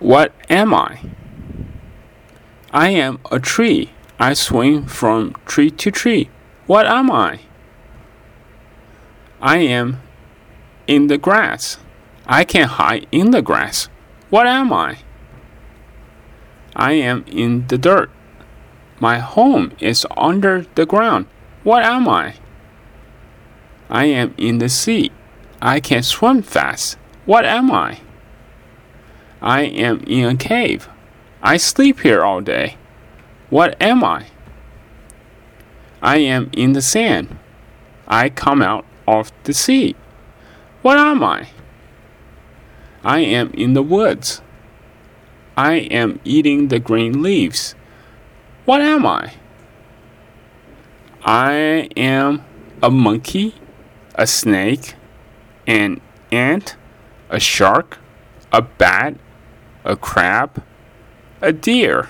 What am I? I am a tree. I swing from tree to tree. What am I? I am in the grass. I can hide in the grass. What am I? I am in the dirt. My home is under the ground. What am I? I am in the sea. I can swim fast. What am I? I am in a cave. I sleep here all day. What am I? I am in the sand. I come out of the sea. What am I? I am in the woods. I am eating the green leaves. What am I? I am a monkey, a snake, an ant, a shark, a bat, a crab, a deer.